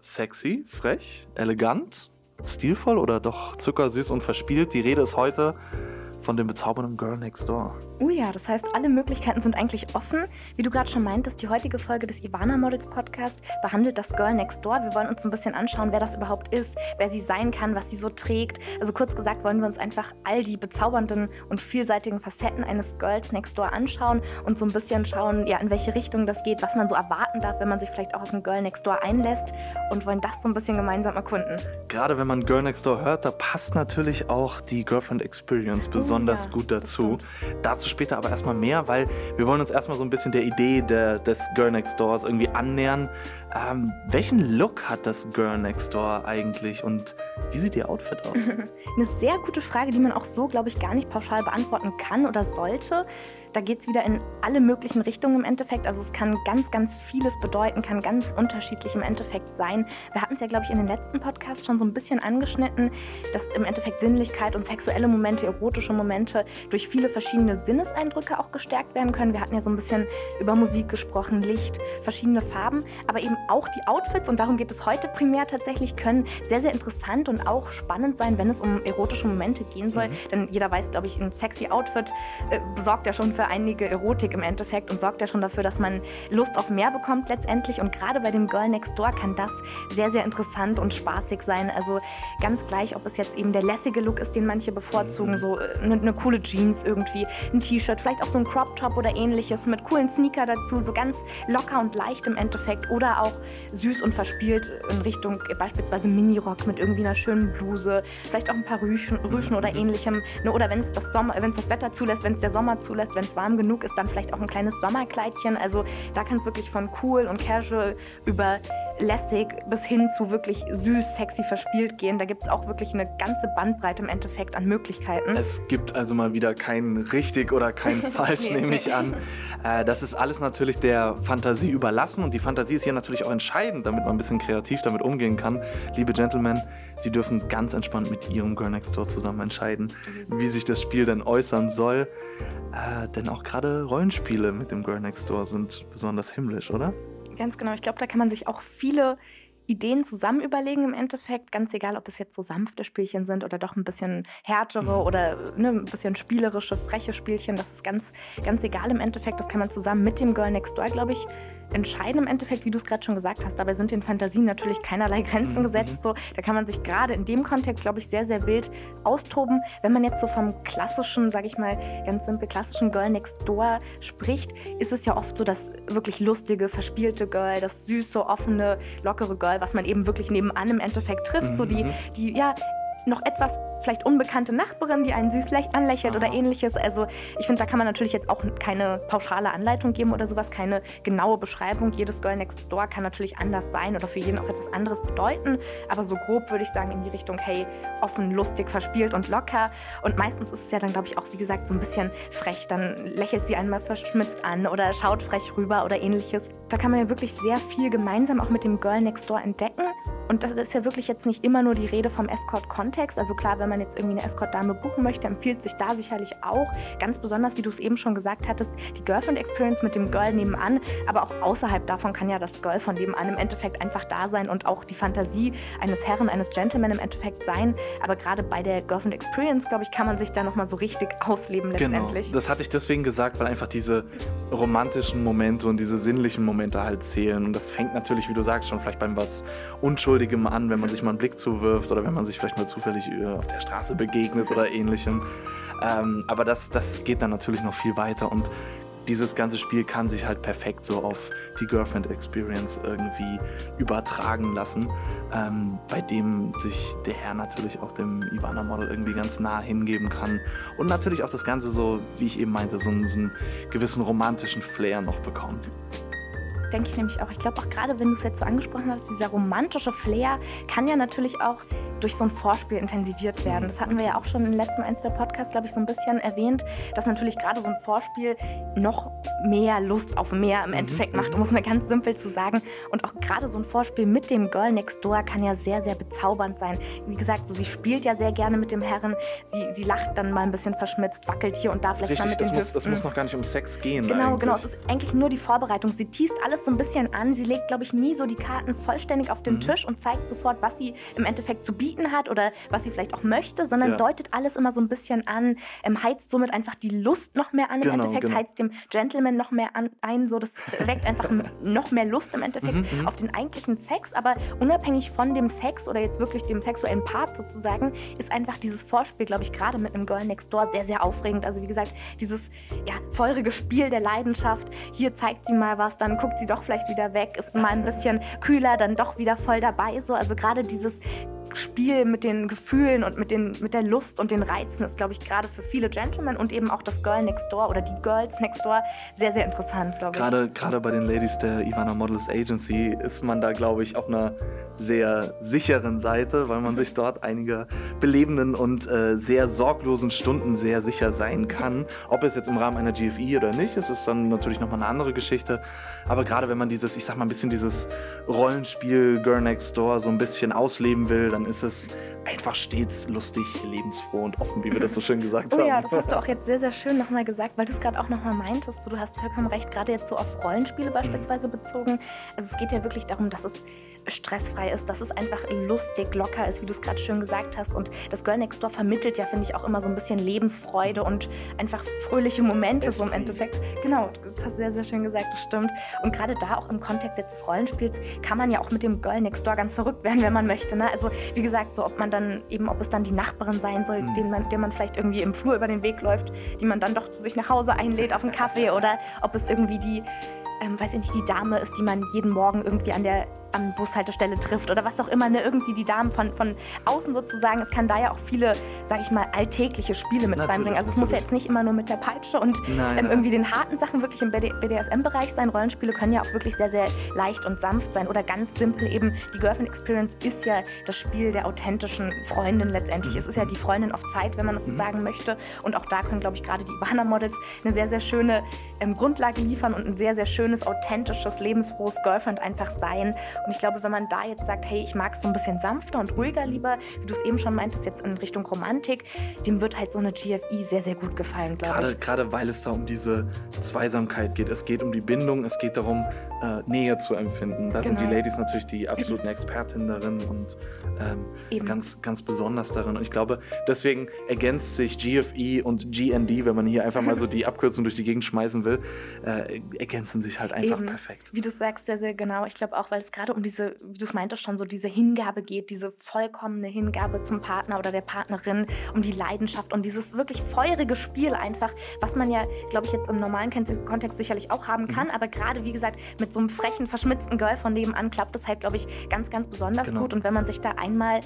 Sexy, frech, elegant, stilvoll oder doch zuckersüß und verspielt? Die Rede ist heute von dem bezaubernden Girl Next Door. Oh ja, das heißt, alle Möglichkeiten sind eigentlich offen. Wie du gerade schon meintest, die heutige Folge des Ivana Models Podcast behandelt das Girl Next Door. Wir wollen uns ein bisschen anschauen, wer das überhaupt ist, wer sie sein kann, was sie so trägt. Also kurz gesagt wollen wir uns einfach all die bezaubernden und vielseitigen Facetten eines Girls Next Door anschauen und so ein bisschen schauen, ja, in welche Richtung das geht, was man so erwarten darf, wenn man sich vielleicht auch auf ein Girl Next Door einlässt und wollen das so ein bisschen gemeinsam erkunden. Gerade wenn man Girl Next Door hört, da passt natürlich auch die Girlfriend Experience besonders besonders ja, gut dazu. Dazu später aber erstmal mehr, weil wir wollen uns erstmal so ein bisschen der Idee der, des Girl Next Doors irgendwie annähern. Ähm, welchen Look hat das Girl Next Door eigentlich und wie sieht ihr Outfit aus? Eine sehr gute Frage, die man auch so, glaube ich, gar nicht pauschal beantworten kann oder sollte. Da geht es wieder in alle möglichen Richtungen im Endeffekt. Also es kann ganz, ganz vieles bedeuten, kann ganz unterschiedlich im Endeffekt sein. Wir hatten es ja, glaube ich, in den letzten Podcasts schon so ein bisschen angeschnitten, dass im Endeffekt Sinnlichkeit und sexuelle Momente, erotische Momente durch viele verschiedene Sinneseindrücke auch gestärkt werden können. Wir hatten ja so ein bisschen über Musik gesprochen, Licht, verschiedene Farben, aber eben auch die Outfits, und darum geht es heute primär tatsächlich, können sehr, sehr interessant und auch spannend sein, wenn es um erotische Momente gehen soll. Mhm. Denn jeder weiß, glaube ich, ein sexy Outfit äh, sorgt ja schon für einige Erotik im Endeffekt und sorgt ja schon dafür, dass man Lust auf mehr bekommt letztendlich. Und gerade bei dem Girl Next Door kann das sehr, sehr interessant und spaßig sein. Also ganz gleich, ob es jetzt eben der lässige Look ist, den manche bevorzugen, so eine, äh, eine coole Jeans irgendwie, ein T-Shirt, vielleicht auch so ein Crop Top oder ähnliches mit coolen Sneaker dazu, so ganz locker und leicht im Endeffekt oder auch süß und verspielt in Richtung beispielsweise Minirock mit irgendwie einer schönen Bluse, vielleicht auch ein paar Rüschen, Rüschen oder ähnlichem. Ne, oder wenn es das, das Wetter zulässt, wenn es der Sommer zulässt, wenn es warm genug ist, dann vielleicht auch ein kleines Sommerkleidchen. Also da kann es wirklich von cool und casual über lässig bis hin zu wirklich süß, sexy, verspielt gehen. Da gibt es auch wirklich eine ganze Bandbreite im Endeffekt an Möglichkeiten. Es gibt also mal wieder kein richtig oder kein falsch, nehme ich an. Äh, das ist alles natürlich der Fantasie überlassen und die Fantasie ist hier natürlich auch entscheidend, damit man ein bisschen kreativ damit umgehen kann. Liebe Gentlemen, Sie dürfen ganz entspannt mit Ihrem Girl Next Door zusammen entscheiden, wie sich das Spiel denn äußern soll. Äh, denn auch gerade Rollenspiele mit dem Girl Next Door sind besonders himmlisch, oder? Ganz genau. Ich glaube, da kann man sich auch viele Ideen zusammen überlegen im Endeffekt, ganz egal, ob es jetzt so sanfte Spielchen sind oder doch ein bisschen härtere mhm. oder ne, ein bisschen spielerische, freche Spielchen. Das ist ganz, ganz egal im Endeffekt. Das kann man zusammen mit dem Girl Next Door, glaube ich, entscheiden im Endeffekt, wie du es gerade schon gesagt hast. Dabei sind den Fantasien natürlich keinerlei Grenzen mhm. gesetzt. So, da kann man sich gerade in dem Kontext, glaube ich, sehr, sehr wild austoben. Wenn man jetzt so vom klassischen, sage ich mal, ganz simpel klassischen Girl Next Door spricht, ist es ja oft so das wirklich lustige, verspielte Girl, das süße, offene, lockere Girl, was man eben wirklich nebenan im Endeffekt trifft. Mhm. So die, mhm. die ja noch etwas vielleicht unbekannte Nachbarin, die einen süß anlächelt oder ähnliches. Also ich finde, da kann man natürlich jetzt auch keine pauschale Anleitung geben oder sowas, keine genaue Beschreibung. Jedes Girl Next Door kann natürlich anders sein oder für jeden auch etwas anderes bedeuten. Aber so grob würde ich sagen in die Richtung, hey, offen, lustig, verspielt und locker. Und meistens ist es ja dann, glaube ich, auch, wie gesagt, so ein bisschen frech. Dann lächelt sie einmal verschmitzt an oder schaut frech rüber oder ähnliches. Da kann man ja wirklich sehr viel gemeinsam auch mit dem Girl Next Door entdecken. Und das ist ja wirklich jetzt nicht immer nur die Rede vom Escort-Kontext. Also klar, wenn man jetzt irgendwie eine Escort-Dame buchen möchte, empfiehlt sich da sicherlich auch, ganz besonders, wie du es eben schon gesagt hattest, die Girlfriend-Experience mit dem Girl nebenan. Aber auch außerhalb davon kann ja das Girl von nebenan im Endeffekt einfach da sein und auch die Fantasie eines Herren, eines Gentleman im Endeffekt sein. Aber gerade bei der Girlfriend-Experience, glaube ich, kann man sich da nochmal so richtig ausleben genau. letztendlich. Genau. Das hatte ich deswegen gesagt, weil einfach diese romantischen Momente und diese sinnlichen Momente halt zählen. Und das fängt natürlich, wie du sagst, schon vielleicht beim was Unschuldiges Unschuldigem an, wenn man sich mal einen Blick zuwirft oder wenn man sich vielleicht mal zufällig auf der Straße begegnet oder ähnlichem. Ähm, aber das, das geht dann natürlich noch viel weiter und dieses ganze Spiel kann sich halt perfekt so auf die Girlfriend Experience irgendwie übertragen lassen, ähm, bei dem sich der Herr natürlich auch dem Ivana Model irgendwie ganz nah hingeben kann und natürlich auch das Ganze so, wie ich eben meinte, so, so einen gewissen romantischen Flair noch bekommt denke ich nämlich auch. Ich glaube auch gerade, wenn du es jetzt so angesprochen hast, dieser romantische Flair kann ja natürlich auch durch so ein Vorspiel intensiviert werden. Das hatten wir ja auch schon in den letzten ein, zwei Podcasts, glaube ich, so ein bisschen erwähnt, dass natürlich gerade so ein Vorspiel noch mehr Lust auf mehr im mhm, Endeffekt macht, um es mal ganz simpel zu sagen. Und auch gerade so ein Vorspiel mit dem Girl Next Door kann ja sehr, sehr bezaubernd sein. Wie gesagt, so sie spielt ja sehr gerne mit dem Herren, sie, sie lacht dann mal ein bisschen verschmitzt, wackelt hier und da vielleicht Richtig, mal mit das muss, Hüften. das muss noch gar nicht um Sex gehen. Genau, eigentlich. genau. Es ist eigentlich nur die Vorbereitung. Sie teast alles so ein bisschen an. Sie legt, glaube ich, nie so die Karten vollständig auf den Mhm. Tisch und zeigt sofort, was sie im Endeffekt zu bieten hat oder was sie vielleicht auch möchte, sondern Ja. deutet alles immer so ein bisschen an, ähm, heizt somit einfach die Lust noch mehr an. Im Genau, Endeffekt genau. heizt dem Gentleman noch mehr an, ein. So, das weckt einfach noch mehr Lust im Endeffekt Mhm, mhm. auf den eigentlichen Sex. Aber unabhängig von dem Sex oder jetzt wirklich dem sexuellen Part sozusagen, ist einfach dieses Vorspiel, glaube ich, gerade mit einem Girl Next Door sehr, sehr aufregend. Also wie gesagt, dieses ja, feurige Spiel der Leidenschaft. Hier zeigt sie mal was, dann guckt sie doch vielleicht wieder weg, ist mal ein bisschen kühler, dann doch wieder voll dabei. So. Also gerade dieses Spiel mit den Gefühlen und mit, den, mit der Lust und den Reizen ist, glaube ich, gerade für viele Gentlemen und eben auch das Girl Next Door oder die Girls Next Door sehr, sehr interessant, glaube ich. Gerade, gerade bei den Ladies der Ivana Models Agency ist man da, glaube ich, auf einer sehr sicheren Seite, weil man sich dort einiger belebenden und äh, sehr sorglosen Stunden sehr sicher sein kann. Ob es jetzt im Rahmen einer GFI oder nicht, ist es dann natürlich nochmal eine andere Geschichte. Aber gerade wenn man dieses, ich sag mal, ein bisschen dieses Rollenspiel Girl Next Door so ein bisschen ausleben will, dann ist es einfach stets lustig, lebensfroh und offen, wie wir das so schön gesagt Oh haben. ja, das hast du auch jetzt sehr, sehr schön nochmal gesagt, weil du es gerade auch nochmal meintest. Du hast vollkommen recht, gerade jetzt so auf Rollenspiele beispielsweise bezogen. Also es geht ja wirklich darum, dass es stressfrei ist, dass es einfach lustig, locker ist, wie du es gerade schön gesagt hast. Und das Girl Next Door vermittelt ja, finde ich, auch immer so ein bisschen Lebensfreude und einfach fröhliche Momente so im. Endeffekt. Genau, das hast du sehr, sehr schön gesagt, das stimmt. Und gerade da auch im Kontext jetzt des Rollenspiels kann man ja auch mit dem Girl Next Door ganz verrückt werden, wenn man möchte. Ne? Also wie gesagt, so ob man dann eben, ob es dann die Nachbarin sein soll, Mhm. den man, der man vielleicht irgendwie im Flur über den Weg läuft, die man dann doch zu sich nach Hause einlädt auf einen Kaffee oder ob es irgendwie die, ähm, weiß ich nicht, die Dame ist, die man jeden Morgen irgendwie an der an Bushaltestelle trifft oder was auch immer, ne? irgendwie die Damen von, von außen sozusagen. Es kann da ja auch viele, sag ich mal, alltägliche Spiele mit reinbringen. Also es muss ja jetzt nicht immer nur mit der Peitsche und Nein, ähm, irgendwie den harten Sachen wirklich im BDSM-Bereich sein. Rollenspiele können ja auch wirklich sehr, sehr leicht und sanft sein oder ganz simpel eben. Die Girlfriend Experience ist ja das Spiel der authentischen Freundin letztendlich. Es ist ja die Freundin auf Zeit, wenn man das so sagen möchte. Und auch da können, glaube ich, gerade die Ivana-Models eine sehr, sehr schöne ähm, Grundlage liefern und ein sehr, sehr schönes, authentisches, lebensfrohes Girlfriend einfach sein. Und ich glaube, wenn man da jetzt sagt, hey, ich mag es so ein bisschen sanfter und ruhiger lieber, wie du es eben schon meintest, jetzt in Richtung Romantik, dem wird halt so eine GFI sehr, sehr gut gefallen, glaube Gerade, ich. gerade weil es da um diese Zweisamkeit geht. Es geht um die Bindung, es geht darum, äh, Nähe zu empfinden. Da sind die Genau. Ladies natürlich die absoluten Expertinnen darin und ähm, ganz, ganz besonders darin. Und ich glaube, deswegen ergänzt sich GFE und GND, wenn man hier einfach mal so die Abkürzung durch die Gegend schmeißen will, äh, ergänzen sich halt einfach Eben. perfekt. Wie du sagst, sehr, sehr genau. Ich glaube auch, weil es gerade um diese, wie du es meintest schon, so diese Hingabe geht, diese vollkommene Hingabe zum Partner oder der Partnerin, um die Leidenschaft und dieses wirklich feurige Spiel einfach, was man ja, glaube ich, jetzt im normalen Kon- Kontext sicherlich auch haben Mhm. kann, aber gerade, wie gesagt, mit so einem frechen, verschmitzten Girl von nebenan klappt das halt, glaube ich, ganz, ganz besonders Genau. gut. Und wenn man sich da einmal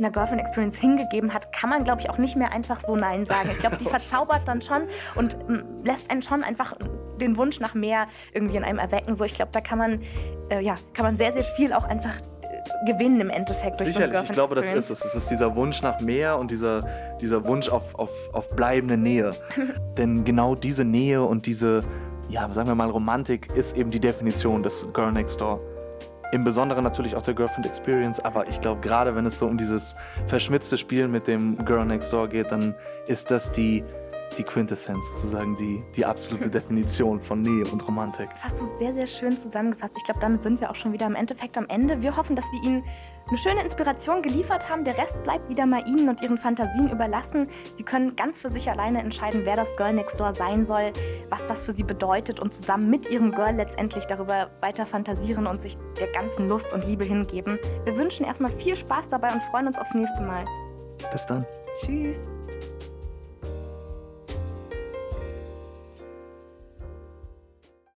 einer Girlfriend Experience hingegeben hat, kann man, glaube ich, auch nicht mehr einfach so Nein sagen. Ich glaube, die verzaubert dann schon und mm, lässt einen schon einfach den Wunsch nach mehr irgendwie in einem erwecken. So, ich glaube, da kann man, äh, ja, kann man sehr, sehr viel auch einfach äh, gewinnen im Endeffekt durch Sicherlich, so ich glaube, das ist es. Es ist dieser Wunsch nach mehr und dieser, dieser Wunsch auf, auf, auf bleibende Nähe. Denn genau diese Nähe und diese, ja, sagen wir mal, Romantik ist eben die Definition des Girl Next Door. Im Besonderen natürlich auch der Girlfriend Experience, aber ich glaube, gerade wenn es so um dieses verschmitzte Spiel mit dem Girl Next Door geht, dann ist das die, die Quintessenz, sozusagen die, die absolute Definition von Nähe und Romantik. Das hast du sehr, sehr schön zusammengefasst. Ich glaube, damit sind wir auch schon wieder im Endeffekt am Ende. Wir hoffen, dass wir Ihnen eine schöne Inspiration geliefert haben. Der Rest bleibt wieder mal Ihnen und Ihren Fantasien überlassen. Sie können ganz für sich alleine entscheiden, wer das Girl Next Door sein soll, was das für Sie bedeutet und zusammen mit Ihrem Girl letztendlich darüber weiter fantasieren und sich der ganzen Lust und Liebe hingeben. Wir wünschen erstmal viel Spaß dabei und freuen uns aufs nächste Mal. Bis dann. Tschüss.